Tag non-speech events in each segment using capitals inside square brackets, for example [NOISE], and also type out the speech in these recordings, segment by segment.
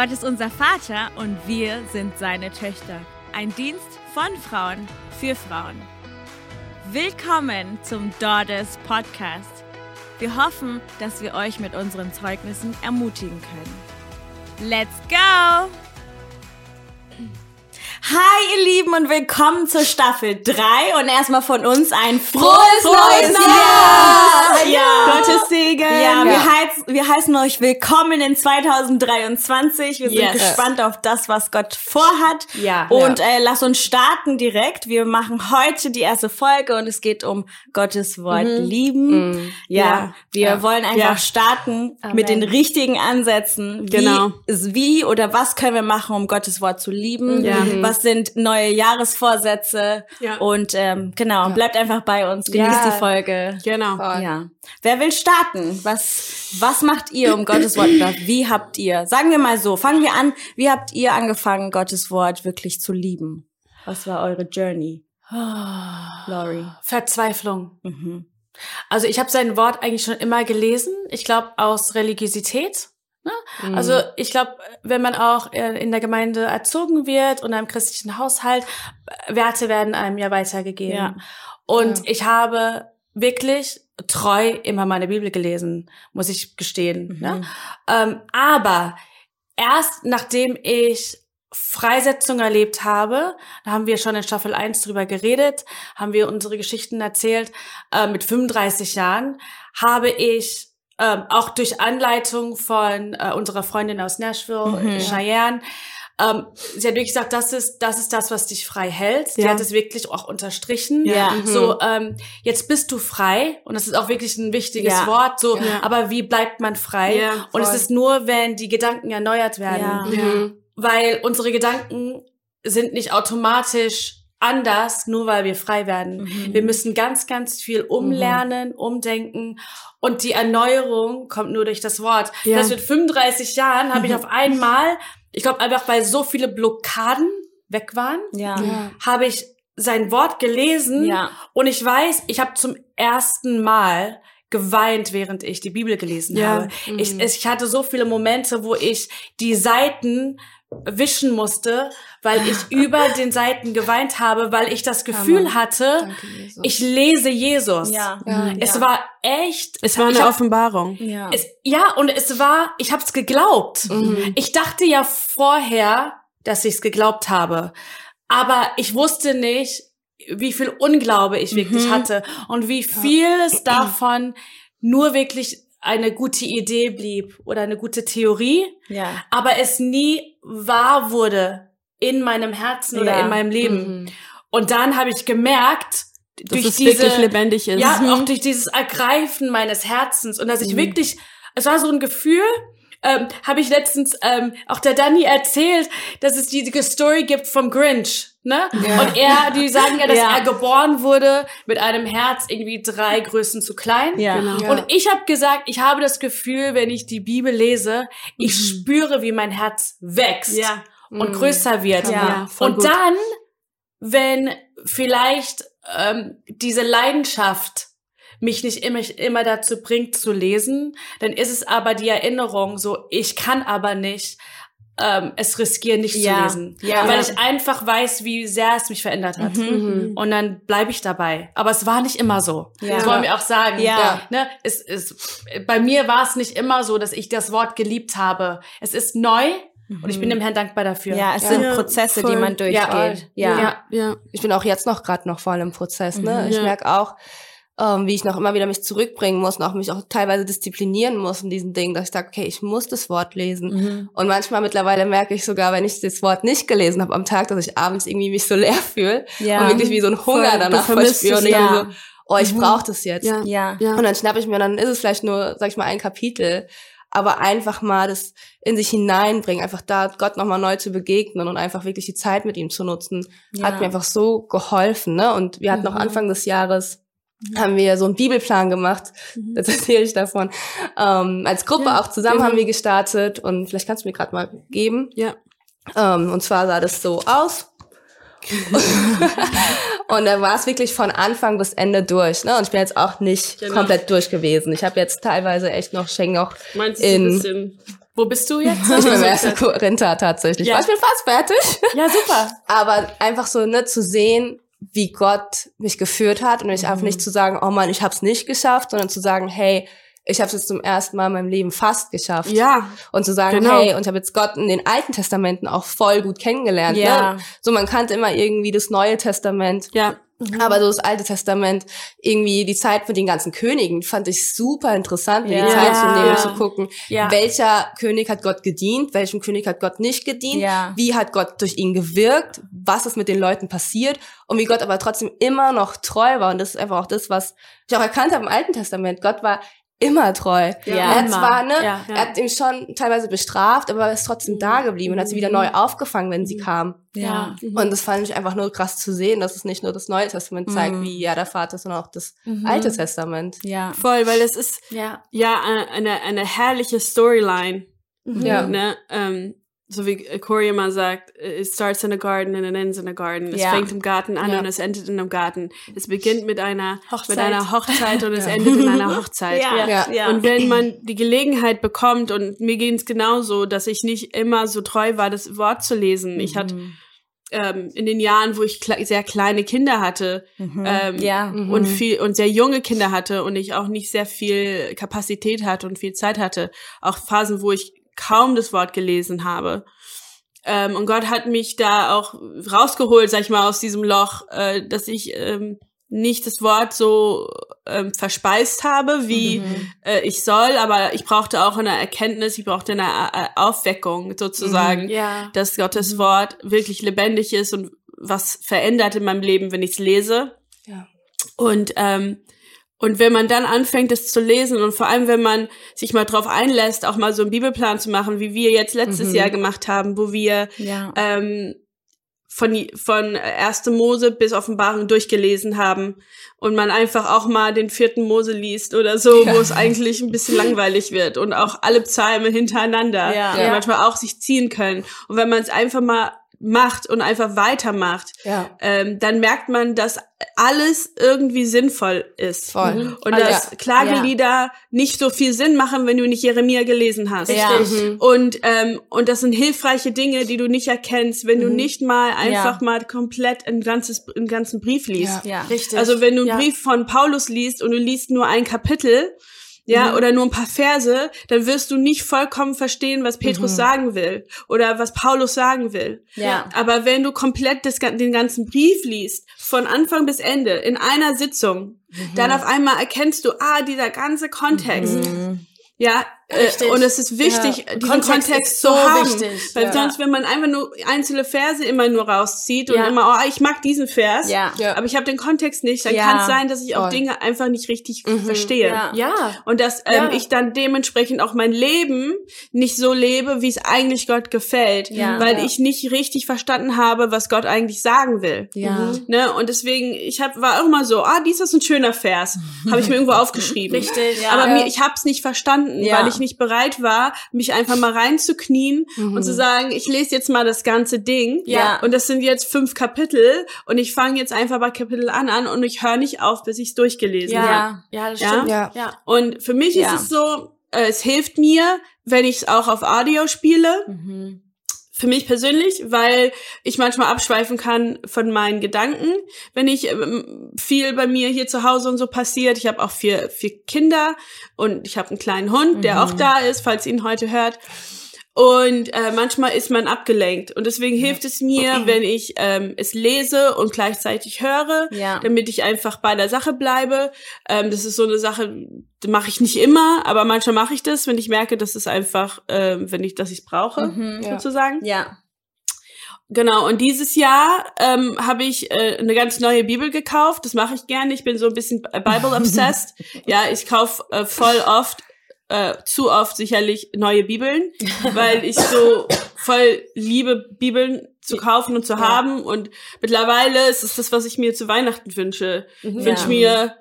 Gott ist unser Vater und wir sind seine Töchter. Ein Dienst von Frauen für Frauen. Willkommen zum Daughters Podcast. Wir hoffen, dass wir euch mit unseren Zeugnissen ermutigen können. Let's go! Hi ihr Lieben und willkommen zur Staffel 3 und erstmal von uns ein frohes, frohes neues Jahr! Ja. Gottes Segen! Ja, wir, heiß, wir heißen euch willkommen in 2023. Wir sind Yes. gespannt auf das, was Gott vorhat. Ja. Und Äh, lass uns starten direkt. Wir machen heute die erste Folge und es geht um Gottes Wort lieben. Ja, Ja. wir Ja. wollen einfach Ja. starten mit den richtigen Ansätzen. Wie, Genau. wie oder was können wir machen, um Gottes Wort zu lieben? Ja. Mhm. Was sind neue Jahresvorsätze? Ja. Und ähm, genau, bleibt einfach bei uns. Genießt Ja. die Folge. Genau. Ja. Wer will starten? Was, was macht ihr um Gottes Wort? Wie habt ihr? Sagen wir mal so, fangen wir an. Wie habt ihr angefangen, Gottes Wort wirklich zu lieben? Was war eure Journey? Lori. Verzweiflung. Mhm. Also ich habe sein Wort eigentlich schon immer gelesen. Ich glaube aus Religiosität. Ne? Also ich glaube, wenn man auch äh, in der Gemeinde erzogen wird und in einem christlichen Haushalt, äh, Werte werden einem ja weitergegeben. Ja. Und ich habe wirklich treu immer meine Bibel gelesen, muss ich gestehen. Ne? Ähm, aber erst nachdem ich Freisetzung erlebt habe, da haben wir schon in Staffel 1 drüber geredet, haben wir unsere Geschichten erzählt, äh, mit 35 Jahren habe ich ähm, auch durch Anleitung von äh, unserer Freundin aus Nashville, Cheyenne, ähm, sie hat wirklich gesagt, das ist, das ist das, was dich frei hält. Sie Ja. hat es wirklich auch unterstrichen. Ja. So, ähm, jetzt bist du frei. Und das ist auch wirklich ein wichtiges Ja. Wort. So, Ja. aber wie bleibt man frei? Ja, und es ist nur, wenn die Gedanken erneuert werden. Ja. Ja. Weil unsere Gedanken sind nicht automatisch anders, nur weil wir frei werden. Mhm. Wir müssen ganz, ganz viel umlernen, umdenken. Und die Erneuerung kommt nur durch das Wort. Ja. Das mit 35 Jahren habe ich auf [LAUGHS] einmal, ich glaube einfach, weil so viele Blockaden weg waren, Ja. Ja. habe ich sein Wort gelesen Ja. und ich weiß, ich habe zum ersten Mal geweint, während ich die Bibel gelesen Ja. habe. Ich, ich hatte so viele Momente, wo ich die Seiten wischen musste, weil ich [LAUGHS] über den Seiten geweint habe, weil ich das Gefühl hatte, ich lese Jesus. Ja. Ja. Es war echt. Es war eine hab- Offenbarung. Ja. es, ja, und es war, ich habe es geglaubt. Ich dachte ja vorher, dass ich es geglaubt habe, aber ich wusste nicht, wie viel Unglaube ich wirklich hatte und wie viel es [CLEARS THROAT] davon nur wirklich eine gute Idee blieb oder eine gute Theorie, Ja. aber es nie wahr wurde in meinem Herzen oder Ja. in meinem Leben. Und dann habe ich gemerkt, Dass durch es diese wirklich lebendig ist. ja, Mhm. auch durch dieses Ergreifen meines Herzens und dass ich wirklich, es war so ein Gefühl, ähm, habe ich letztens ähm, auch der Dani erzählt, dass es diese Story gibt vom Grinch, ne? Und er, die sagen ja, dass Ja. er geboren wurde mit einem Herz irgendwie drei Größen zu klein. Ja. Genau. Und ich habe gesagt, ich habe das Gefühl, wenn ich die Bibel lese, ich spüre, wie mein Herz wächst Ja. und größer wird. Ja, und gut. dann, wenn vielleicht ähm, diese Leidenschaft mich nicht immer, immer dazu bringt zu lesen, dann ist es aber die Erinnerung so, ich kann aber nicht ähm, es riskieren, nicht Ja, zu lesen. ja. Weil ich einfach weiß, wie sehr es mich verändert hat. Mhm. Und dann bleibe ich dabei. Aber es war nicht immer so. Ja. Das wollen wir auch sagen. Ja. Ne? Es, es, bei mir war es nicht immer so, dass ich das Wort geliebt habe. Es ist neu und ich bin dem Herrn dankbar dafür. Ja, es Ja. sind Prozesse, die voll. man durchgeht. Ja. ja. Ja. ich bin auch jetzt noch gerade noch voll im Prozess. Ne? Ich Ja. merke auch, ähm, wie ich noch immer wieder mich zurückbringen muss und auch mich auch teilweise disziplinieren muss in diesen Dingen, dass ich sage, okay, ich muss das Wort lesen. Mhm. Und manchmal mittlerweile merke ich sogar, wenn ich das Wort nicht gelesen habe am Tag, dass ich abends irgendwie mich so leer [LAUGHS] fühle Ja. und wirklich wie so ein Hunger Voll. danach verspüre. Und ich ja. so, oh, ich brauche das jetzt. Ja. Ja. Ja. Und dann schnappe ich mir, dann ist es vielleicht nur, sag ich mal, ein Kapitel, aber einfach mal das in sich hineinbringen, einfach da Gott nochmal neu zu begegnen und einfach wirklich die Zeit mit ihm zu nutzen, Ja. hat mir einfach so geholfen. Ne? Und wir hatten noch Mhm. Anfang des Jahres, haben wir so einen Bibelplan gemacht, das erzähle ich davon. Ähm, als Gruppe Ja. auch zusammen Mhm. haben wir gestartet und vielleicht kannst du mir gerade mal geben. Ja. Ähm, und zwar sah das so aus. [LAUGHS] und dann war es wirklich von Anfang bis Ende durch. Ne? Und ich bin jetzt auch nicht Genau. komplett durch gewesen. Ich habe jetzt teilweise echt noch Schengen noch Meinst in bisschen Wo bist du jetzt? [LAUGHS] Ich bin im ersten Korinther tatsächlich. Ja. Ich bin fast fertig. Ja, super. Aber einfach so, ne, zu sehen, wie Gott mich geführt hat und mich einfach nicht zu sagen, oh Mann, ich hab's nicht geschafft, sondern zu sagen, hey, ich habe es jetzt zum ersten Mal in meinem Leben fast geschafft. Ja. Und zu sagen, Genau. hey, und ich habe jetzt Gott in den Alten Testamenten auch voll gut kennengelernt. Ja. Ne? So, man kannte immer irgendwie das Neue Testament. Ja. Aber so das Alte Testament, irgendwie die Zeit mit den ganzen Königen, fand ich super interessant, mir Ja. die Zeit zu nehmen, zu gucken, Ja. welcher König hat Gott gedient, welchem König hat Gott nicht gedient, Ja. wie hat Gott durch ihn gewirkt, was ist mit den Leuten passiert und wie Gott aber trotzdem immer noch treu war. Und das ist einfach auch das, was ich auch erkannt habe im Alten Testament. Gott war immer treu. Ja. er hat Immer. zwar, ne, Ja, ja. er hat ihn schon teilweise bestraft, aber er ist trotzdem da geblieben und hat sie wieder neu aufgefangen, wenn sie kam. Ja. Und das fand ich einfach nur krass zu sehen, dass es nicht nur das Neue Testament zeigt, Mhm. wie ja der Vater, sondern auch das Alte Testament. Ja. Voll, weil es ist Ja. ja äh, eine, eine herrliche Storyline. Ja. Ne? Ähm, so wie Corey immer sagt, it starts in a garden and it ends in a garden. Es Ja. fängt im Garten an Ja. und es endet in einem Garten. Es beginnt mit einer Hochzeit. mit einer Hochzeit und es [LAUGHS] endet in einer Hochzeit. Ja. Und wenn man die Gelegenheit bekommt, und mir ging es genauso, dass ich nicht immer so treu war, das Wort zu lesen. Ich hatte ähm, in den Jahren, wo ich kle sehr kleine Kinder hatte ähm, Ja. und viel und sehr junge Kinder hatte und ich auch nicht sehr viel Kapazität hatte und viel Zeit hatte, auch Phasen, wo ich kaum das Wort gelesen habe. Ähm, und Gott hat mich da auch rausgeholt, sag ich mal, aus diesem Loch, äh, dass ich ähm, nicht das Wort so ähm, verspeist habe, wie äh, ich soll, aber ich brauchte auch eine Erkenntnis, ich brauchte eine äh, Aufweckung sozusagen, Ja. dass Gottes Wort wirklich lebendig ist und was verändert in meinem Leben, wenn ich es lese. Ja. Und ähm, und wenn man dann anfängt, es zu lesen und vor allem, wenn man sich mal drauf einlässt, auch mal so einen Bibelplan zu machen, wie wir jetzt letztes Jahr gemacht haben, wo wir Ja. ähm, von, von 1. Mose bis Offenbarung durchgelesen haben und man einfach auch mal den vierten Mose liest oder so, wo es eigentlich ein bisschen langweilig wird und auch alle Psalme hintereinander, Ja. die Ja. manchmal auch sich ziehen können. Und wenn man es einfach mal macht und einfach weitermacht, Ja. ähm, dann merkt man, dass alles irgendwie sinnvoll ist. Voll. Mhm. Und Also, dass ja. Klagelieder nicht so viel Sinn machen, wenn du nicht Jeremia gelesen hast. Ja. Mhm. Und, ähm, und das sind hilfreiche Dinge, die du nicht erkennst, wenn Mhm. du nicht mal einfach Ja. mal komplett ein ganzes, einen ganzen Brief liest. Ja. Richtig. Also wenn du einen Ja. Brief von Paulus liest und du liest nur ein Kapitel, ja, oder nur ein paar Verse, dann wirst du nicht vollkommen verstehen, was Petrus sagen will oder was Paulus sagen will. Ja. Aber wenn du komplett das, den ganzen Brief liest, von Anfang bis Ende, in einer Sitzung, dann auf einmal erkennst du, ah, dieser ganze Kontext. Ja, äh, Richtig. und es ist wichtig, Ja. diesen Kontext Kontext, ist zu so haben. wichtig, Weil ja. sonst, wenn man einfach nur einzelne Verse immer nur rauszieht und Ja. immer, oh, ich mag diesen Vers, Ja. Aber ich habe den Kontext nicht, dann Ja. kann es sein, dass ich auch Voll. Dinge einfach nicht richtig verstehe. Ja. Ja. Und dass ähm, Ja. ich dann dementsprechend auch mein Leben nicht so lebe, wie es eigentlich Gott gefällt, Ja. weil Ja. ich nicht richtig verstanden habe, was Gott eigentlich sagen will. Ja. Ne? Und deswegen, ich hab, war auch immer so, ah, dies ist ein schöner Vers, habe ich mir irgendwo [LAUGHS] aufgeschrieben. Richtig. Ja. Aber Ja. mir, ich habe es nicht verstanden, Ja. weil ich nicht bereit war, mich einfach mal reinzuknien und zu sagen, ich lese jetzt mal das ganze Ding. Ja. Und das sind jetzt fünf Kapitel und ich fange jetzt einfach bei Kapitel an an und ich höre nicht auf, bis ich es durchgelesen Ja. habe. Ja. Ja, das stimmt. Ja. Ja. Und für mich Ja. ist es so, äh, es hilft mir, wenn ich es auch auf Audio spiele. Mhm. Für mich persönlich, weil ich manchmal abschweifen kann von meinen Gedanken, wenn ich ähm, viel bei mir hier zu Hause und so passiert. Ich habe auch vier, vier Kinder und ich habe einen kleinen Hund, der auch da ist, falls ihn heute hört. Und äh, manchmal ist man abgelenkt. Und deswegen hilft es mir, [CLEARS THROAT] wenn ich ähm, es lese und gleichzeitig höre, Ja. damit ich einfach bei der Sache bleibe. Ähm, das ist so eine Sache, die mache ich nicht immer, aber manchmal mache ich das, wenn ich merke, dass es einfach, ähm, wenn ich, dass ich es brauche, Ja. sozusagen. Ja. Genau, und dieses Jahr ähm, habe ich äh, eine ganz neue Bibel gekauft. Das mache ich gerne. Ich bin so ein bisschen Bible-obsessed. [LAUGHS] ja, ich kaufe äh, voll oft, äh, zu oft sicherlich neue Bibeln, [LAUGHS] weil ich so voll liebe, Bibeln zu kaufen und zu haben. Und mittlerweile ist es das, was ich mir zu Weihnachten wünsche. Ich wünsche mir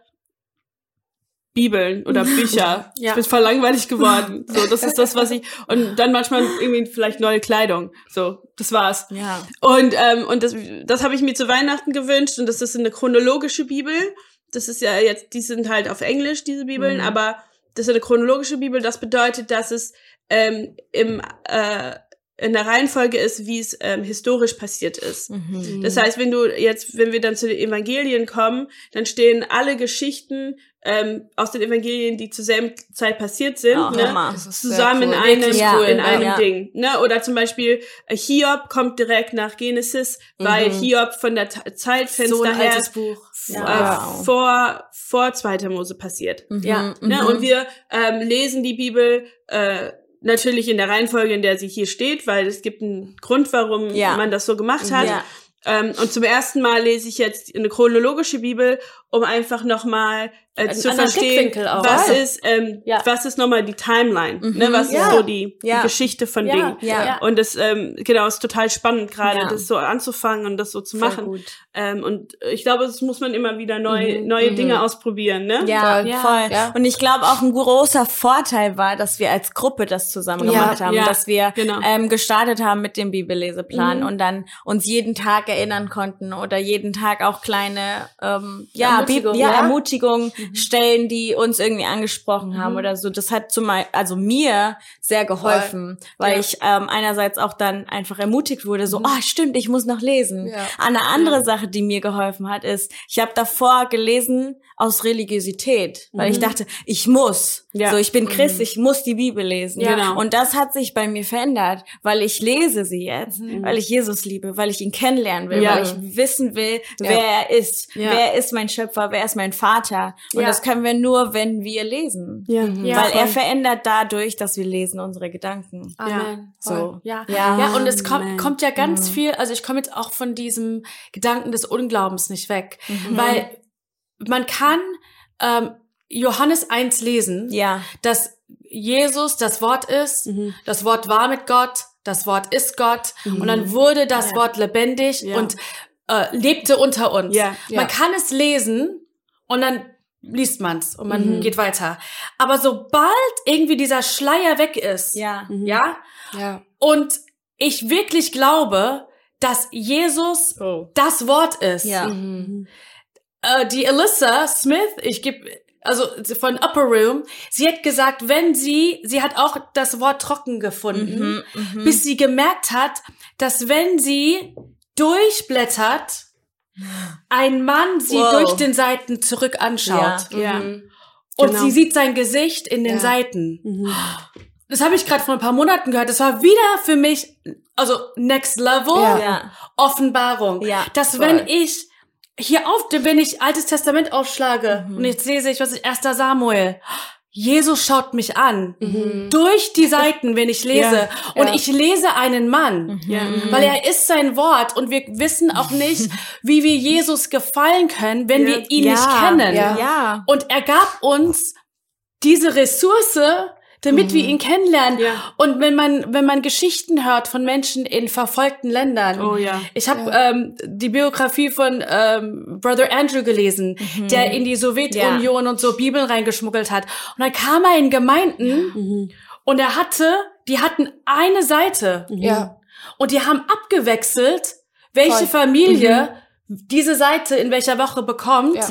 Bibeln oder [LAUGHS] Bücher. Ja. Ich bin voll langweilig geworden. [LAUGHS] So, das ist das, was ich. Und dann manchmal irgendwie vielleicht neue Kleidung. So, das war's. Ja. Und, ähm, und das, das habe ich mir zu Weihnachten gewünscht und das ist eine chronologische Bibel. Das ist ja jetzt, die sind halt auf Englisch, diese Bibeln, aber das ist eine chronologische Bibel, das bedeutet, dass es ähm, im äh, in der Reihenfolge ist, wie es ähm, historisch passiert ist. Mhm. Das heißt, wenn du jetzt, wenn wir dann zu den Evangelien kommen, dann stehen alle Geschichten ähm, aus den Evangelien, die zur selben Zeit passiert sind, Oh, ne, zusammen in cool. einem, Wirklich cool, in ja. einem Ja. Ding. Ne? Oder zum Beispiel äh, Hiob kommt direkt nach Genesis, weil Hiob von der Zeitfenster So her äh, Wow. vor vor zweiter Mose passiert. Ja. Ne? Und wir ähm, lesen die Bibel äh, natürlich in der Reihenfolge, in der sie hier steht, weil es gibt einen Grund, warum Ja. man das so gemacht hat. Ja. Ähm, und zum ersten Mal lese ich jetzt eine chronologische Bibel, um einfach nochmal äh, zu verstehen, was Ja. ist, ähm, Ja. was ist nochmal die Timeline, ne? was Ja. ist so die, Ja. die Geschichte von Ja. Dingen. Ja. Und das, ähm, genau, ist total spannend gerade, Ja. das so anzufangen und das so zu Voll machen. gut. Ähm, und ich glaube, das muss man immer wieder neu, neue Dinge ausprobieren, ne? Ja, Voll. Ja. voll. Ja. Und ich glaube auch ein großer Vorteil war, dass wir als Gruppe das zusammen Ja, gemacht haben, ja, dass wir genau. ähm, gestartet haben mit dem Bibelleseplan und dann uns jeden Tag erinnern konnten oder jeden Tag auch kleine ähm, ja, Ermutigung, Bib ja, ja. Ermutigungen stellen, die uns irgendwie angesprochen haben oder so. Das hat zum also mir sehr geholfen, weil ich ähm, einerseits auch dann einfach ermutigt wurde, so, oh stimmt, ich muss noch lesen. Ja. Eine andere Sache, die mir geholfen hat, ist, ich habe davor gelesen aus Religiosität, weil ich dachte, ich muss. Ja. So, ich bin Christ, ich muss die Bibel lesen. Ja. Genau. Und das hat sich bei mir verändert, weil ich lese sie jetzt, weil ich Jesus liebe, weil ich ihn kennenlernen will, Ja. weil ich wissen will, wer er ist, Ja. wer ist mein Schöpfer, wer ist mein Vater. Und Ja. das können wir nur, wenn wir lesen. Ja. Ja, weil er verändert dadurch, dass wir lesen unsere Gedanken. Amen. So. Ja. Ja. ja. und es kommt, Amen. kommt ja ganz viel, also ich komme jetzt auch von diesem Gedanken des Unglaubens nicht weg, weil man kann ähm, Johannes 1 lesen, Ja. dass Jesus das Wort ist, das Wort war mit Gott, das Wort ist Gott und dann wurde das Wort lebendig Ja. und äh, lebte unter uns. Ja. Man Ja. kann es lesen und dann liest man's und man geht weiter. Aber sobald irgendwie dieser Schleier weg ist, Ja. ja, Ja. und ich wirklich glaube, dass Jesus Oh. das Wort ist. Ja. Äh, die Alyssa Smith, ich gebe also von Upper Room, sie hat gesagt, wenn sie, sie hat auch das Wort trocken gefunden, bis sie gemerkt hat, dass wenn sie durchblättert, ein Mann sie Wow. durch den Seiten zurück anschaut. Ja. Und Genau. sie sieht sein Gesicht in den Ja. Seiten. Das habe ich gerade vor ein paar Monaten gehört. Das war wieder für mich, also next level Ja. Ja. Offenbarung. Ja, dass voll. wenn ich hier auf, wenn ich Altes Testament aufschlage Mhm. und jetzt lese ich, was ist 1. Samuel. Jesus schaut mich an. Durch die Seiten, wenn ich lese. Ja. Und Ja. ich lese einen Mann. Ja. Weil er ist sein Wort und wir wissen auch nicht, [LAUGHS] wie wir Jesus gefallen können, wenn Ja. wir ihn ja. nicht kennen. Ja. Ja. Und er gab uns diese Ressource, damit wir ihn kennenlernen. Ja. Und wenn man, wenn man Geschichten hört von Menschen in verfolgten Ländern. Oh ja. Ich habe ähm, die Biografie von ähm, Brother Andrew gelesen, der in die Sowjetunion und so Bibeln reingeschmuggelt hat. Und dann kam er in Gemeinden und er hatte, die hatten eine Seite. Ja. Und die haben abgewechselt, welche Voll. Familie diese Seite in welcher Woche bekommt. Ja.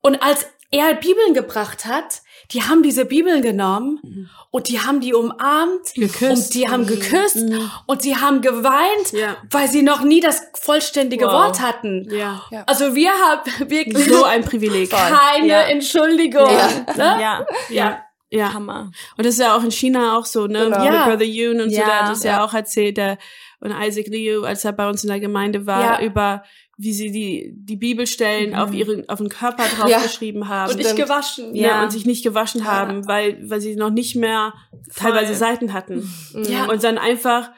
Und als er Bibeln gebracht hat, die haben diese Bibeln genommen und die haben die umarmt Geküsst. und die haben geküsst und die haben geweint, Ja. weil sie noch nie das vollständige Wow. Wort hatten. Ja. Ja. Also wir haben wirklich So ein Privileg. [LAUGHS] keine Ja. Entschuldigung. Ja. Ne? Ja. Ja. Ja. Hammer. Und das ist ja auch in China auch so, ne? Genau. Ja. Brother Yoon und so, Ja. der hat das ja, Ja. auch erzählt, der, und Isaac Liu, als er bei uns in der Gemeinde war, Ja. über wie sie die, die Bibelstellen auf ihren, auf den Körper draufgeschrieben haben. Und ich gewaschen. ja. Ja. und sich nicht gewaschen haben, weil, weil sie noch nicht mehr teilweise Seiten hatten. Ja. Und dann einfach,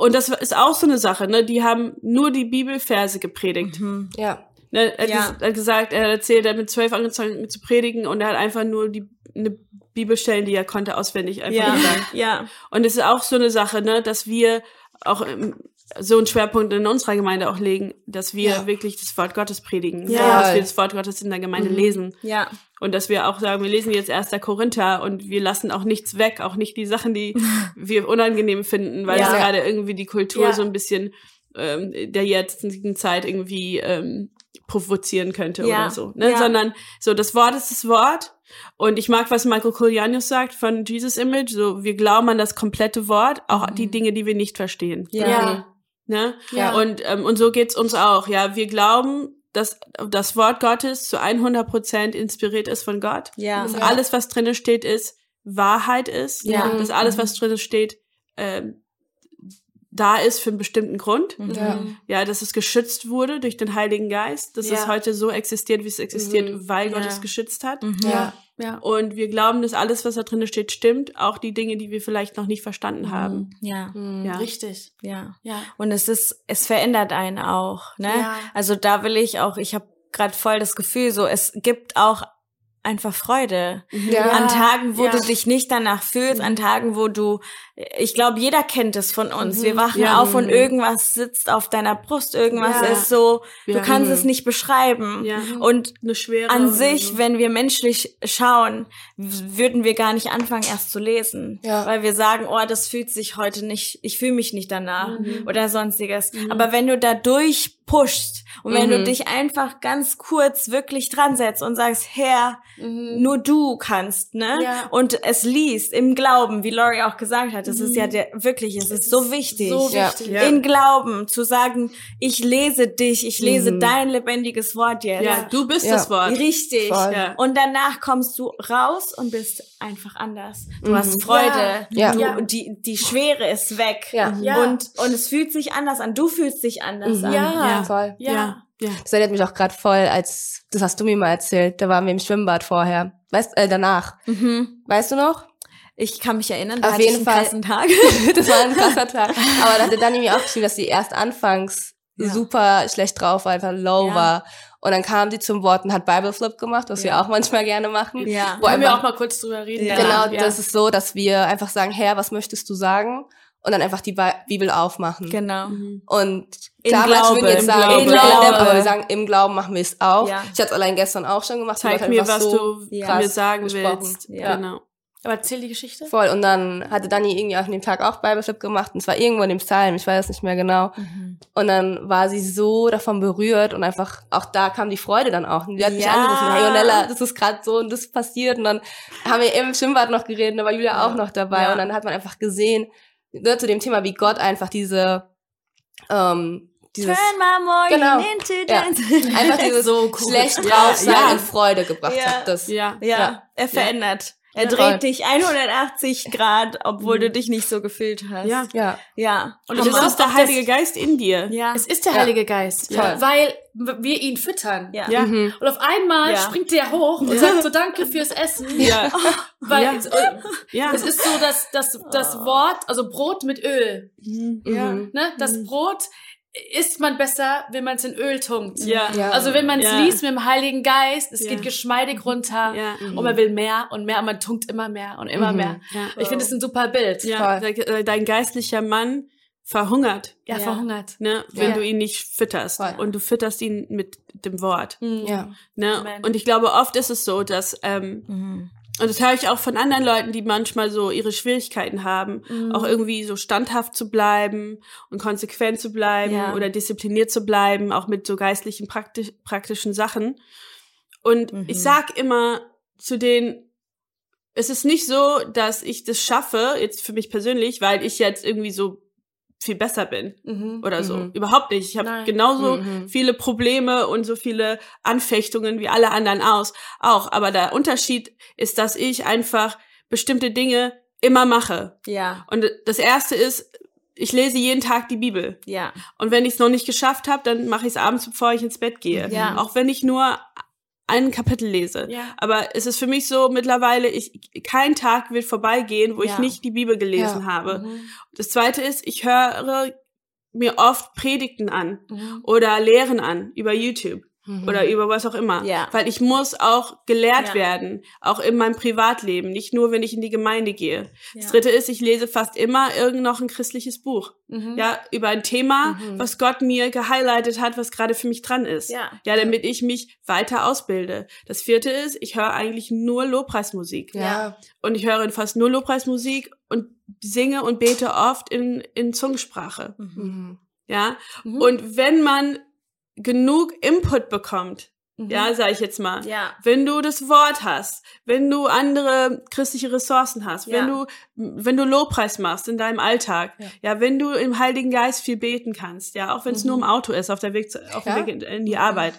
und das ist auch so eine Sache, ne? Die haben nur die Bibelverse gepredigt. Ja. Ne, er hat Ja. ges- hat gesagt, er hat erzählt, er hat mit zwölf angefangen zu predigen und er hat einfach nur die eine Bibelstellen, die er konnte, auswendig einfach Ja. gesagt. Ja. Und es ist auch so eine Sache, ne, dass wir auch ähm, so einen Schwerpunkt in unserer Gemeinde auch legen, dass wir Ja. wirklich das Wort Gottes predigen, Ja. dass wir das Wort Gottes in der Gemeinde lesen Ja. und dass wir auch sagen, wir lesen jetzt 1. Korinther und wir lassen auch nichts weg, auch nicht die Sachen, die [LAUGHS] wir unangenehm finden, weil Ja. es gerade irgendwie die Kultur so ein bisschen ähm, der jetzigen Zeit irgendwie ähm, provozieren könnte oder so, ne? Sondern so das Wort ist das Wort und ich mag, was Michael Kolianos sagt von Jesus Image, so wir glauben an das komplette Wort, auch die Dinge, die wir nicht verstehen. Ja. Ja. Ne? Ja. Und, ähm, und so geht's uns auch. Ja, wir glauben, dass das Wort Gottes zu 100 Prozent inspiriert ist von Gott. Ja. Dass Ja. alles, was drinne steht, ist Wahrheit ist. Ja. Dass alles, was drinne steht, ähm, da ist für einen bestimmten Grund. Mhm. Ja. Ja, dass es geschützt wurde durch den Heiligen Geist. Dass es Ja. heute so existiert, wie es existiert, Mhm. weil Gott Ja. es geschützt hat. Mhm. Ja. Ja. Und wir glauben, dass alles, was da drinne steht, stimmt. Auch die Dinge, die wir vielleicht noch nicht verstanden haben. Ja. Mhm. Ja. Richtig. Ja. Ja. Und es ist, es verändert einen auch, ne? Ja. Also da will ich auch, ich habe gerade voll das Gefühl, so es gibt auch einfach Freude. Ja. An Tagen, wo ja. du dich nicht danach fühlst, an Tagen, wo du, ich glaube, jeder kennt es von uns. Wir wachen Ja. auf und irgendwas sitzt auf deiner Brust, irgendwas Ja. ist so, du Ja. kannst Mhm. es nicht beschreiben. Und an sich, so. wenn wir menschlich schauen, würden wir gar nicht anfangen, erst zu lesen. Weil wir sagen, oh, das fühlt sich heute nicht, ich fühle mich nicht danach Mhm. oder sonstiges. Aber wenn du da durchpushst und wenn du Mhm. dich einfach ganz kurz wirklich dran setzt und sagst, Herr, nur du kannst, ne? Und es liest im Glauben, wie Laurie auch gesagt hat, das ist ja der, wirklich, es ist so wichtig. So wichtig. Ja. In Glauben zu sagen, ich lese dich, ich lese Mhm. dein lebendiges Wort jetzt. Ja, du bist Ja. das Wort. Richtig. Ja. Und danach kommst du raus und bist einfach anders. Du Mhm. hast Freude. Ja. Du, Ja. Die, die Schwere ist weg. Ja. Ja. Und, und es fühlt sich anders an. Du fühlst dich anders Mhm. an. Ja. Ja. Voll. Ja. Ja. ja. Das erinnert mich auch gerade voll, als, das hast du mir mal erzählt, da waren wir im Schwimmbad vorher. Weißt, äh, danach. Mhm. Weißt du noch? Ich kann mich erinnern, da Auf hatte jeden ich einen Fall. krassen Tag. [LAUGHS] das war ein krasser Tag. [LAUGHS] Aber da hatte Dani mir auch geschrieben, dass sie erst anfangs Ja. super schlecht drauf war, einfach low Ja. war. Und dann kam sie zum Wort und hat Bible Flip gemacht, was wir Ja. auch manchmal gerne machen. Ja. Wo Wollen wir einfach- auch mal kurz drüber reden? Ja. Genau, Ja. das ist so, dass wir einfach sagen, Herr, was möchtest du sagen? Und dann einfach die Bi- Bibel aufmachen. Genau. Und Im klar, manche Glaube, würden jetzt sagen, Glaube. im Glauben, Glaube. aber wir sagen, im Glauben machen wir es auch. Ja. Ich hatte es allein gestern auch schon gemacht. Zeig aber mir, was so du mir sagen gesprochen. willst. Ja. Genau. Aber erzähl die Geschichte. Voll. Und dann hatte Dani irgendwie auch an dem Tag auch Bible Flip gemacht. Und zwar irgendwo in dem Psalm, ich weiß es nicht mehr genau. Mhm. Und dann war sie so davon berührt und einfach, auch da kam die Freude dann auch. Und die hat mich Ja. angerufen, hey Jonella, das ist gerade so und das passiert. Und dann haben wir im Schwimmbad noch geredet, da war Julia auch noch dabei. Ja. Und dann hat man einfach gesehen, ne, zu dem Thema, wie Gott einfach diese, ähm, dieses, Turn my morning Genau. into Ja. dance. einfach [LAUGHS] dieses So cool. schlecht Ja, drauf sein ja. in Freude gebracht Ja. hat. Das, Ja. Ja, Ja. er verändert. Er Ja. dreht Voll. dich 180 Grad, obwohl du dich nicht so gefühlt hast. Ja. ja. Ja. Und das ist der Heilige Geist in dir. Ja. Es ist der Ja. Heilige Geist, Voll. weil wir ihn füttern. Ja. Ja. Mhm. Und auf einmal Ja. springt der hoch und sagt so Danke fürs Essen. Ja. [LAUGHS] Weil Ja. es, Ja. es ist so, dass das, das Wort, also Brot mit Öl, Ja. Mhm. ne? Das Brot isst man besser, wenn man es in Öl tunkt. Ja. Ja. Also wenn man es Ja. liest mit dem Heiligen Geist, es Ja. geht geschmeidig runter Ja. und man will mehr und mehr und man tunkt immer mehr und immer Mhm. mehr. Ja. Ich finde es ein super Bild. Ja. Voll. De- Dein geistlicher Mann verhungert, Ja, Ja. verhungert. ne, wenn Ja. du ihn nicht fütterst. Voll. Und du fütterst ihn mit dem Wort. Ja. Ne? Amen. Und ich glaube, oft ist es so, dass, ähm, Mhm. Und das höre ich auch von anderen Leuten, die manchmal so ihre Schwierigkeiten haben, Mhm. auch irgendwie so standhaft zu bleiben und konsequent zu bleiben Ja. oder diszipliniert zu bleiben, auch mit so geistlichen, praktisch, praktischen Sachen. Und Mhm. ich sag immer zu denen, es ist nicht so, dass ich das schaffe, jetzt für mich persönlich, weil ich jetzt irgendwie so viel besser bin Mhm. oder so. Mhm. Überhaupt nicht. Ich habe genauso Mhm. viele Probleme und so viele Anfechtungen wie alle anderen aus auch. Aber der Unterschied ist, dass ich einfach bestimmte Dinge immer mache. Ja. Und das erste ist, ich lese jeden Tag die Bibel. Ja. Und wenn ich es noch nicht geschafft habe, dann mache ich es abends, bevor ich ins Bett gehe. Ja. Auch wenn ich nur ein Kapitel lese. Ja. Aber es ist für mich so mittlerweile, ich, kein Tag wird vorbeigehen, wo ich Ja. nicht die Bibel gelesen Ja. habe. Mhm. Das zweite ist, ich höre mir oft Predigten an Mhm. oder Lehren an über YouTube Mhm. oder über was auch immer. Ja. Weil ich muss auch gelehrt Ja. werden, auch in meinem Privatleben, nicht nur, wenn ich in die Gemeinde gehe. Das Ja. dritte ist, ich lese fast immer irgend noch ein christliches Buch. Mhm. Ja, über ein Thema, Mhm. was Gott mir gehighlightet hat, was gerade für mich dran ist. Ja. Ja, damit ich mich weiter ausbilde. Das vierte ist, ich höre eigentlich nur Lobpreismusik. ja. Und ich höre fast nur Lobpreismusik und singe und bete oft in, in Zungensprache. Mhm. Ja. Mhm. Und wenn man genug Input bekommt, ja, sag ich jetzt mal. Mhm. Ja. Wenn du das Wort hast, wenn du andere christliche Ressourcen hast, wenn Ja. du, wenn du Lobpreis machst in deinem Alltag, ja, wenn du im Heiligen Geist viel beten kannst, ja, auch wenn es nur im Auto ist, auf der Weg, zu, auf dem Ja. Weg in, in die Arbeit,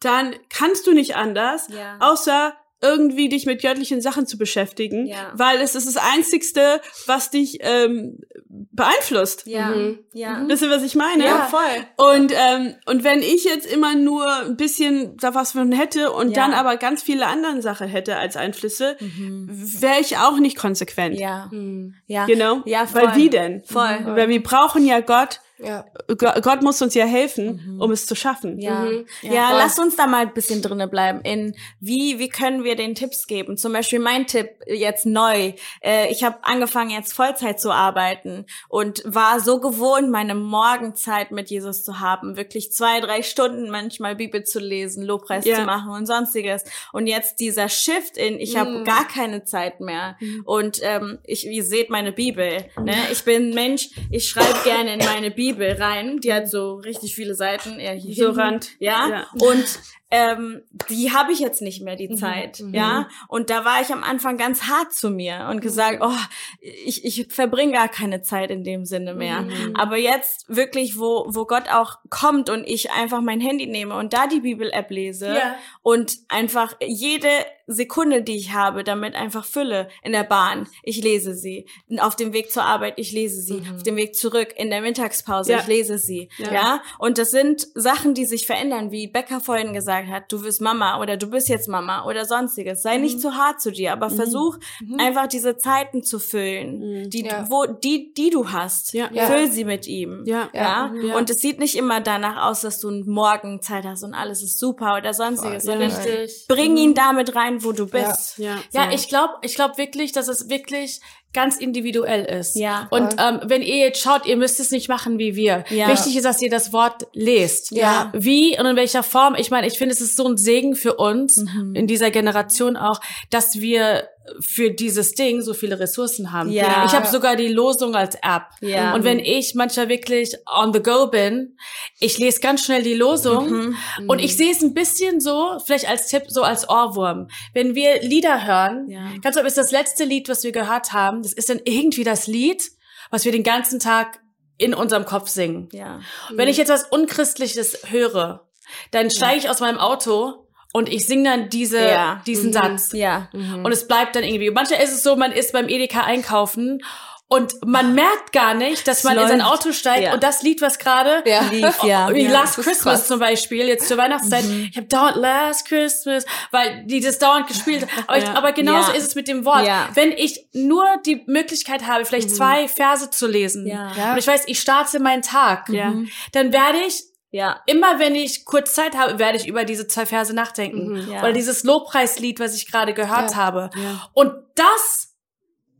dann kannst du nicht anders, Ja. außer irgendwie dich mit göttlichen Sachen zu beschäftigen, Ja. weil es ist das Einzigste, was dich ähm, beeinflusst. Ja. Mhm. Ja. Wisst ihr, was ich meine? Ja, voll. Und, ähm, und wenn ich jetzt immer nur ein bisschen da was von hätte und Ja. dann aber ganz viele andere Sachen hätte als Einflüsse, wäre ich auch nicht konsequent. Ja. Mhm. Ja. You know? Ja, voll. Weil wie denn? Voll. Weil wir brauchen ja Gott. Ja. Go- Gott muss uns ja helfen, um es zu schaffen. Ja, Mhm. ja, Ja, lass uns da mal ein bisschen drinne bleiben. In wie wie können wir den Tipps geben? Zum Beispiel mein Tipp jetzt neu. Äh, ich habe angefangen jetzt Vollzeit zu arbeiten und war so gewohnt, meine Morgenzeit mit Jesus zu haben, wirklich zwei drei Stunden manchmal Bibel zu lesen, Lobpreis Ja. zu machen und sonstiges. Und jetzt dieser Shift in, ich habe Mhm. gar keine Zeit mehr. Und ähm, ich, ihr seht meine Bibel. Ne? Ich bin Mensch. Ich schreibe gerne in meine Bibel rein. Die hat so richtig viele Seiten. Ja, hier So. Rand. Ja. Ja. Und ähm, die habe ich jetzt nicht mehr, die Zeit. Ja. Und da war ich am Anfang ganz hart zu mir und gesagt, oh, ich, ich verbringe gar keine Zeit in dem Sinne mehr. Aber jetzt wirklich, wo, wo Gott auch kommt und ich einfach mein Handy nehme und da die Bibel-App lese Ja. und einfach jede Sekunde, die ich habe, damit einfach fülle in der Bahn. Ich lese sie. Auf dem Weg zur Arbeit, ich lese sie. Auf dem Weg zurück, in der Mittagspause, Ja. ich lese sie. Ja. Ja. Und das sind Sachen, die sich verändern, wie Becker vorhin gesagt hat, du wirst Mama oder du bist jetzt Mama oder sonstiges. Sei nicht zu hart zu dir, aber versuch einfach diese Zeiten zu füllen, die, Ja. wo, die, die du hast. Ja. Ja. Füll sie mit ihm. Ja. Ja. Ja. Und es sieht nicht immer danach aus, dass du morgen Zeit hast und alles ist super oder sonstiges, Voll. sondern Richtig. bring ihn damit rein, wo du bist. Ja. Ja, ich glaube, ich glaube wirklich, dass es wirklich ganz individuell ist. Ja. Und ähm, wenn ihr jetzt schaut, ihr müsst es nicht machen wie wir. Ja. Wichtig ist, dass ihr das Wort lest. Ja. Wie und in welcher Form. Ich meine, ich finde, es ist so ein Segen für uns Mhm. in dieser Generation auch, dass wir für dieses Ding so viele Ressourcen haben. Ja. Ich habe sogar die Losung als App. Ja. Und wenn ich manchmal wirklich on the go bin, ich lese ganz schnell die Losung Mhm. und ich sehe es ein bisschen so, vielleicht als Tipp, so als Ohrwurm. Wenn wir Lieder hören, Ja. ganz oft ist das letzte Lied, was wir gehört haben, das ist dann irgendwie das Lied, was wir den ganzen Tag in unserem Kopf singen. Ja. Wenn ich jetzt was Unchristliches höre, dann steige ich aus meinem Auto und ich singe dann diese, Ja. diesen Satz. Ja. Und es bleibt dann irgendwie. Manchmal ist es so, man ist beim Edeka einkaufen und man merkt gar nicht, dass man in sein läuft. Auto steigt Ja. und das Lied, was gerade Ja. Lief, ja. wie Ja, Last Christmas zum Beispiel, jetzt zur Weihnachtszeit. Ich habe dauernd Last Christmas, weil die das dauernd gespielt. Aber, ich, aber genauso ist es mit dem Wort. Wenn ich nur die Möglichkeit habe, vielleicht zwei Verse zu lesen und ich weiß, ich starte meinen Tag, Ja. dann werde ich Ja. immer wenn ich kurz Zeit habe, werde ich über diese zwei Verse nachdenken. Ja. Oder dieses Lobpreislied, was ich gerade gehört Ja. habe. Und das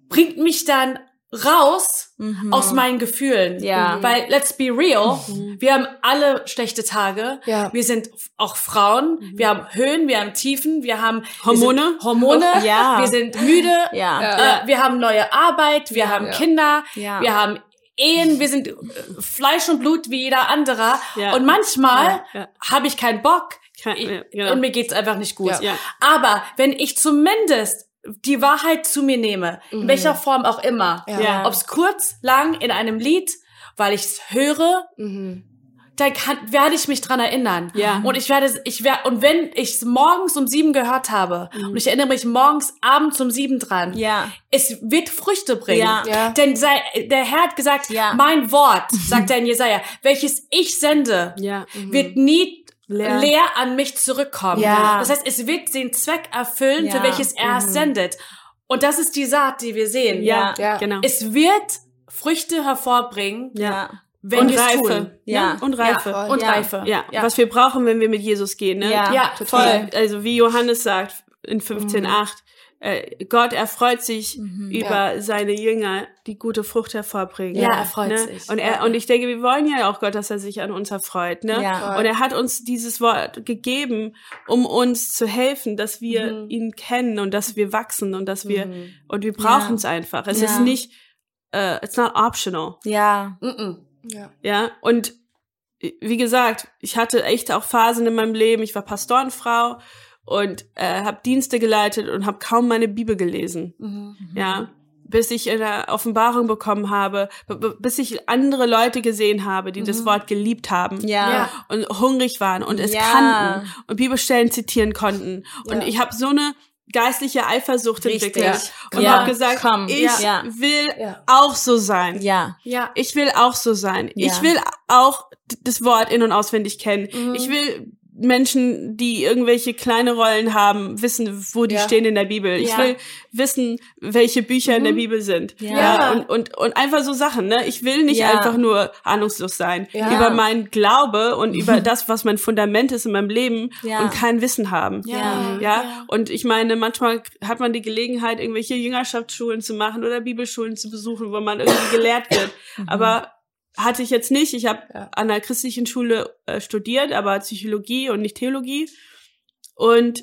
bringt mich dann raus aus meinen Gefühlen. Mhm. Ja. Weil, let's be real, wir haben alle schlechte Tage. Ja. Wir sind auch Frauen. Wir haben Höhen, wir haben Tiefen, wir haben wir Hormone? sind Hormone. Ja. Wir sind müde. Ja. Äh, wir haben neue Arbeit. Wir haben Kinder. Ja. Wir haben Ehen, wir sind äh, Fleisch und Blut wie jeder andere. Ja. Und manchmal Ja, ja. habe ich keinen Bock Kein- ich, ja, genau. und mir geht's einfach nicht gut. Aber wenn ich zumindest die Wahrheit zu mir nehme, in welcher Form auch immer, Ja. Ja. ob's kurz, lang in einem Lied, weil ich's höre, Mhm. Dann kann, werde ich mich dran erinnern. Ja. Und ich werde, ich werde, und wenn ich's morgens um sieben gehört habe, und ich erinnere mich morgens, abends um sieben dran, Ja. es wird Früchte bringen. Ja. Ja. Denn sei, der Herr hat gesagt, Ja. mein Wort, [LAUGHS] sagt er in Jesaja, welches ich sende, Ja. wird nie Leer. leer. an mich zurückkommen. Ja. Das heißt, es wird den Zweck erfüllen, für Ja. welches er es sendet. Und das ist die Saat, die wir sehen. Ja. Ja. Genau. Es wird Früchte hervorbringen, Ja. Wenn und Reife. tun. Ja. Ne? Und Reife. voll. Und Ja. Reife. Ja, was wir brauchen, wenn wir mit Jesus gehen. Ne? Ja. Ja, voll. Also wie Johannes sagt in 15,8, äh, Gott erfreut sich über seine Jünger, die gute Frucht hervorbringen. Ja, er freut ne? sich. Und, er, und ich denke, wir wollen ja auch Gott, dass er sich an uns erfreut. Ne? Ja. Voll. Und er hat uns dieses Wort gegeben, um uns zu helfen, dass wir Mhm. ihn kennen und dass wir wachsen und dass wir, und wir brauchen es einfach. Es Ja. ist nicht, äh, it's not optional. Ja. Mm-mm. Ja. Ja, und wie gesagt, ich hatte echt auch Phasen in meinem Leben. Ich war Pastorenfrau und äh, habe Dienste geleitet und habe kaum meine Bibel gelesen. Mhm. Ja, bis ich eine Offenbarung bekommen habe, bis ich andere Leute gesehen habe, die das Wort geliebt haben Mhm. Ja. und hungrig waren und es Ja. kannten und Bibelstellen zitieren konnten. Und ich habe so eine geistliche Eifersucht Richtig. entwickelt und Ja. habe gesagt, Komm. ich Ja. will Ja. auch so sein. Ja. Ja. Ich will auch so sein. Ja. Ich will auch das Wort in- und auswendig kennen. Mhm. Ich will Menschen, die irgendwelche kleine Rollen haben, wissen, wo die Ja. stehen in der Bibel. Ich Ja. will wissen, welche Bücher in der Bibel sind. Mhm. Ja. Ja. und, und, und einfach so Sachen, ne? Ich will nicht einfach nur ahnungslos sein Ja. über mein Glaube und [LAUGHS] über das, was mein Fundament ist in meinem Leben Ja. und kein Wissen haben. Ja. Ja, und ich meine, manchmal hat man die Gelegenheit, irgendwelche Jüngerschaftsschulen zu machen oder Bibelschulen zu besuchen, wo man irgendwie gelehrt wird. [LAUGHS] Aber hatte ich jetzt nicht. Ich habe Ja. an einer christlichen Schule äh, studiert, aber Psychologie und nicht Theologie. Und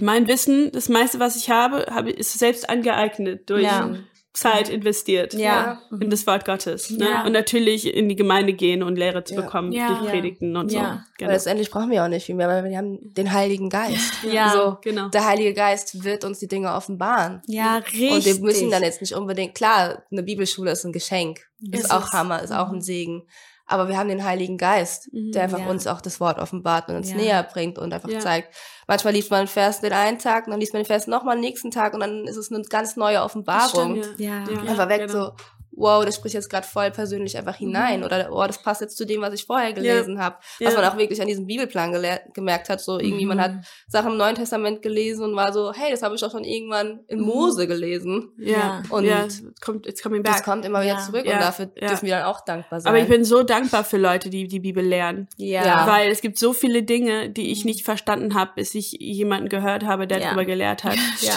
mein Wissen, das meiste, was ich habe, habe ist selbst angeeignet durch Ja. Zeit investiert Ja. in das Wort Gottes. Ne? Ja. Und natürlich in die Gemeinde gehen und Lehre zu Ja. bekommen Ja. durch. Predigten und Ja. so. Aber Genau. letztendlich brauchen wir auch nicht viel mehr, weil wir haben den Heiligen Geist. Ja. So, Genau. der Heilige Geist wird uns die Dinge offenbaren. Ja, richtig. Und wir müssen dann jetzt nicht unbedingt, klar, eine Bibelschule ist ein Geschenk, ist, Ist auch es. Hammer, ist auch ein Segen. Aber wir haben den Heiligen Geist, der einfach Ja. uns auch das Wort offenbart und uns Ja. näher bringt und einfach Ja. zeigt. Manchmal liest man einen Vers den einen Tag, und dann liest man den Vers nochmal den nächsten Tag und dann ist es eine ganz neue Offenbarung. Stimmt, Ja. Ja. Einfach weg genau. so, wow, das spricht jetzt gerade voll persönlich einfach hinein oder oh, das passt jetzt zu dem, was ich vorher gelesen habe. Was Ja. man auch wirklich an diesem Bibelplan gemerkt hat, so irgendwie man hat Sachen im Neuen Testament gelesen und war so, hey, das habe ich auch schon irgendwann in Mose gelesen. Ja, Und ja, kommt, it's coming back. Das kommt immer wieder Ja. zurück Ja. und dafür Ja. dürfen wir dann auch dankbar sein. Aber ich bin so dankbar für Leute, die die Bibel lernen. Ja. Ja. Weil es gibt so viele Dinge, die ich nicht verstanden habe, bis ich jemanden gehört habe, der Ja. darüber gelehrt hat. [LAUGHS] Ja.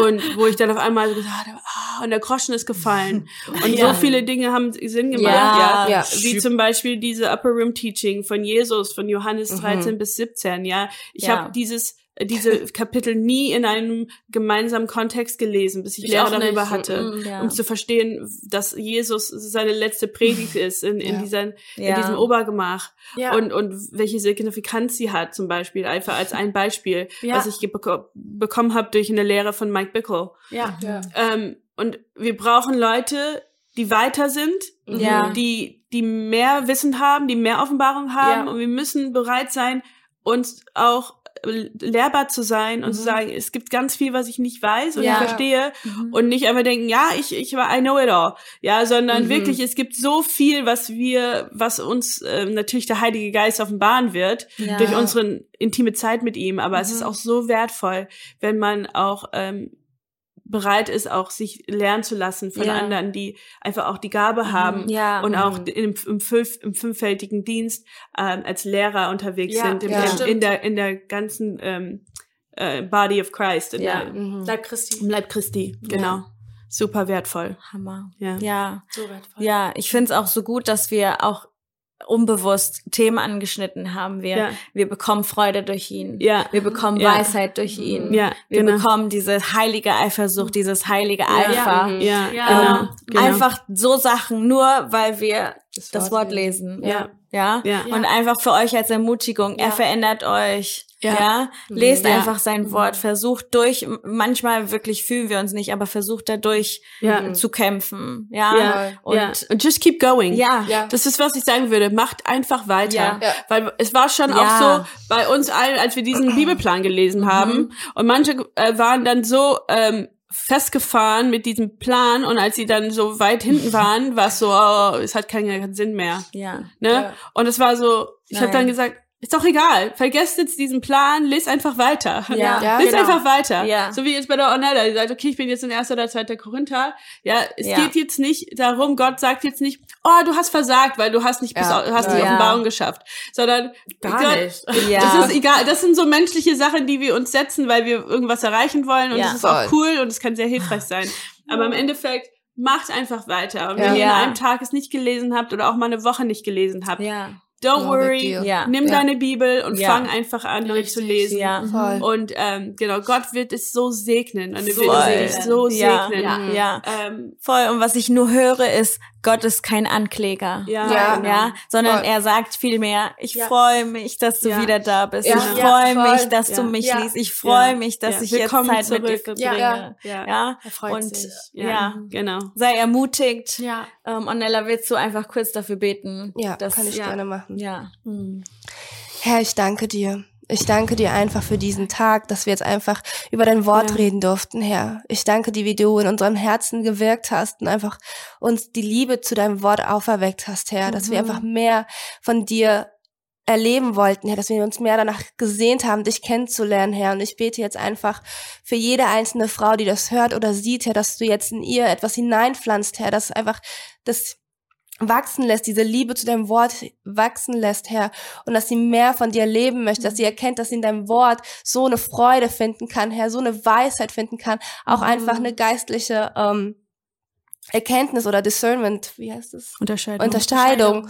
Und wo ich dann auf einmal so gesagt habe, ah, und der Groschen ist gefallen. [LAUGHS] Und Ja. So viele Dinge haben Sinn gemacht, Ja. ja. Ja. Wie zum Beispiel diese Upper Room Teaching von Jesus, von Johannes Mhm. 13 bis 17, ja. Ich Ja. habe dieses diese [LAUGHS] Kapitel nie in einem gemeinsamen Kontext gelesen, bis ich, Ich Lehre auch darüber nicht. hatte, Mhm, ja. um zu verstehen, dass Jesus seine letzte Predigt [LAUGHS] ist in, in, Ja. dieser, in Ja. diesem Obergemach Ja. und, und welche Signifikanz sie hat, zum Beispiel, einfach als ein Beispiel, Ja. was ich beko bekommen habe durch eine Lehre von Mike Bickle. ja. ja. Ähm, und wir brauchen Leute, die weiter sind, Ja. die, die mehr Wissen haben, die mehr Offenbarung haben Ja. und wir müssen bereit sein, uns auch äh, lehrbar zu sein und zu sagen, es gibt ganz viel, was ich nicht weiß und Ja. ich verstehe und nicht einfach denken, ja, ich, ich war, I know it all. Ja, sondern Mhm. wirklich, es gibt so viel, was wir, was uns äh, natürlich der Heilige Geist offenbaren wird Ja. durch unsere intime Zeit mit ihm. Aber es ist Mhm. auch so wertvoll, wenn man auch ähm, bereit ist, auch sich lernen zu lassen von Ja. anderen, die einfach auch die Gabe haben Ja. und auch im, im, fünf, im fünffältigen Dienst ähm, als Lehrer unterwegs Ja, sind, im, ja. im, in, der, in der ganzen ähm, äh, Body of Christ, in Ja. der, Mhm. Leib Christi. im Leib Christi, genau. Super wertvoll. Hammer. Ja. Ja. So wertvoll. Ja, ich finde es auch so gut, dass wir auch unbewusst Themen angeschnitten haben. Wir, Ja. wir bekommen Freude durch ihn. Ja. Wir bekommen Ja. Weisheit durch ihn. Ja, Wir genau. bekommen diese heilige Eifersucht, dieses heilige Eifer. Ja, Ja. genau. Ähm, genau. Einfach so Sachen, nur weil wir das, Das Wort lesen. Ja. Ja? Ja. Und einfach für euch als Ermutigung, er verändert euch. Ja. Ja. Lest Ja. einfach sein Wort, versucht durch, manchmal wirklich fühlen wir uns nicht, aber versucht dadurch Ja. zu kämpfen. Ja. Ja. Und ja. Und just keep going. ja. Ja. Das ist, was ich sagen würde. Macht einfach weiter. Ja. Ja. Weil es war schon Ja. auch so bei uns allen, als wir diesen Bibelplan gelesen haben. Und manche äh, waren dann so ähm, festgefahren mit diesem Plan und als sie dann so weit hinten [LAUGHS] waren, war es so, oh, es hat keinen Sinn mehr. Ja. Ne? Ja. Und es war so, ich habe dann gesagt, ist doch egal, vergesst jetzt diesen Plan, lest einfach weiter. Ja. Ja, lest genau. einfach weiter. Ja. So wie jetzt bei der Ornella, die sagt, okay, ich bin jetzt in 1. oder 2. Korinther. Ja, es Ja. geht jetzt nicht darum, Gott sagt jetzt nicht, oh, du hast versagt, weil du hast nicht, bis, Ja. du hast die. Offenbarung geschafft. Sondern Gar Gott, nicht. [LAUGHS] Ja. das ist egal. Das sind so menschliche Sachen, die wir uns setzen, weil wir irgendwas erreichen wollen. Und Ja. das ist auch cool und es kann sehr hilfreich [LAUGHS] sein. Aber im Endeffekt, macht einfach weiter. Und wenn Ja. ihr in Ja. einem Tag es nicht gelesen habt oder auch mal eine Woche nicht gelesen habt, Ja. Don't No worry. Ja. nimm Ja. deine Bibel und Ja. fang einfach an, neu zu lesen. Ja. Voll. Und ähm, genau, Gott wird es so segnen. Und er wird es so Ja. segnen. Ja. ja. Ähm, Voll. Und was ich nur höre, ist, Gott ist kein Ankläger. ja, Ja. genau. Ja, sondern Voll. er sagt vielmehr, ich Ja. freue mich, dass du Ja. wieder da bist. Ja. Ich freue mich, dass du mich Ja. liest. Ich freue Ja. mich, dass Ja. ich jetzt Willkommen Zeit mit dir zurück. verbringe. Ja. Ja. Ja. Er freut Und sich. ja. genau. sei ermutigt. Ja. Ähm, Ornella, willst du einfach kurz dafür beten? Ja, dass, kann ich ja. gerne machen. Ja. Herr, ich danke dir. Ich danke dir einfach für diesen Tag, dass wir jetzt einfach über dein Wort Ja. reden durften, Herr. Ich danke dir, wie du in unserem Herzen gewirkt hast und einfach uns die Liebe zu deinem Wort auferweckt hast, Herr, dass wir einfach mehr von dir erleben wollten, Herr, dass wir uns mehr danach gesehnt haben, dich kennenzulernen, Herr. Und ich bete jetzt einfach für jede einzelne Frau, die das hört oder sieht, Herr, dass du jetzt in ihr etwas hineinpflanzt, Herr, dass einfach das wachsen lässt, diese Liebe zu deinem Wort wachsen lässt, Herr, und dass sie mehr von dir leben möchte, dass sie erkennt, dass sie in deinem Wort so eine Freude finden kann, Herr, so eine Weisheit finden kann, auch einfach eine geistliche ähm, Erkenntnis oder Discernment, wie heißt es? Unterscheidung. Unterscheidung.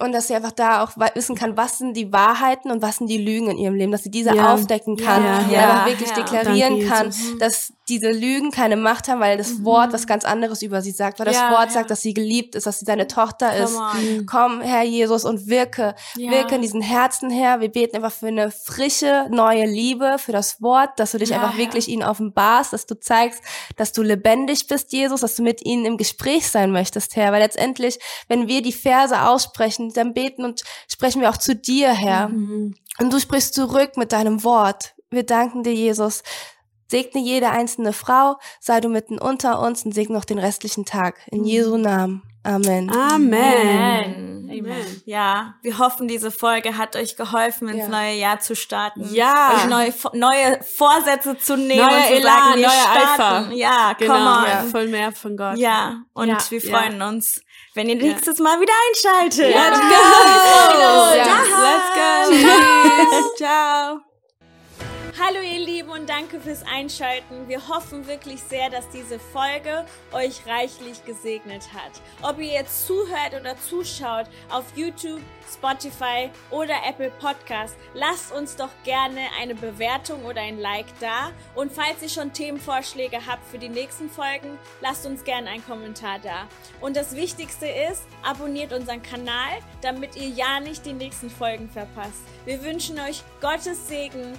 Und dass sie einfach da auch wissen kann, was sind die Wahrheiten und was sind die Lügen in ihrem Leben, dass sie diese Ja. aufdecken kann Ja, einfach wirklich ja. deklarieren Danke, kann, Jesus. dass diese Lügen keine Macht haben, weil das Wort was ganz anderes über sie sagt, weil das Ja, Wort ja. sagt, dass sie geliebt ist, dass sie seine Tochter Come ist. on. Komm, Herr Jesus, und wirke, Ja. wirke in diesen Herzen, Herr. Wir beten einfach für eine frische, neue Liebe, für das Wort, dass du dich Ja, einfach wirklich ihnen offenbarst, dass du zeigst, dass du lebendig bist, Jesus, dass du mit ihnen im Gespräch sein möchtest, Herr. Weil letztendlich, wenn wir die Verse aussprechen, dann beten und sprechen wir auch zu dir, Herr. Mhm. Und du sprichst zurück mit deinem Wort. Wir danken dir, Jesus. Segne jede einzelne Frau, sei du mitten unter uns und segne noch den restlichen Tag. In Jesu Namen. Amen. Amen. Amen. Amen. Ja, wir hoffen, diese Folge hat euch geholfen, ins Ja. neue Jahr zu starten. Ja. Euch neue, neue Vorsätze zu nehmen Neuer und zu Elan, sagen, wir starten. Eifer. Ja, Genau. come on. Ja. Voll mehr von Gott. Ja, und Ja. wir Ja. freuen uns, wenn ihr nächstes Mal wieder einschaltet. Let's go. Ja. Let's go. Ciao. Hallo ihr Lieben und danke fürs Einschalten. Wir hoffen wirklich sehr, dass diese Folge euch reichlich gesegnet hat. Ob ihr jetzt zuhört oder zuschaut auf YouTube, Spotify oder Apple Podcast, lasst uns doch gerne eine Bewertung oder ein Like da. Und falls ihr schon Themenvorschläge habt für die nächsten Folgen, lasst uns gerne einen Kommentar da. Und das Wichtigste ist, abonniert unseren Kanal, damit ihr ja nicht die nächsten Folgen verpasst. Wir wünschen euch Gottes Segen.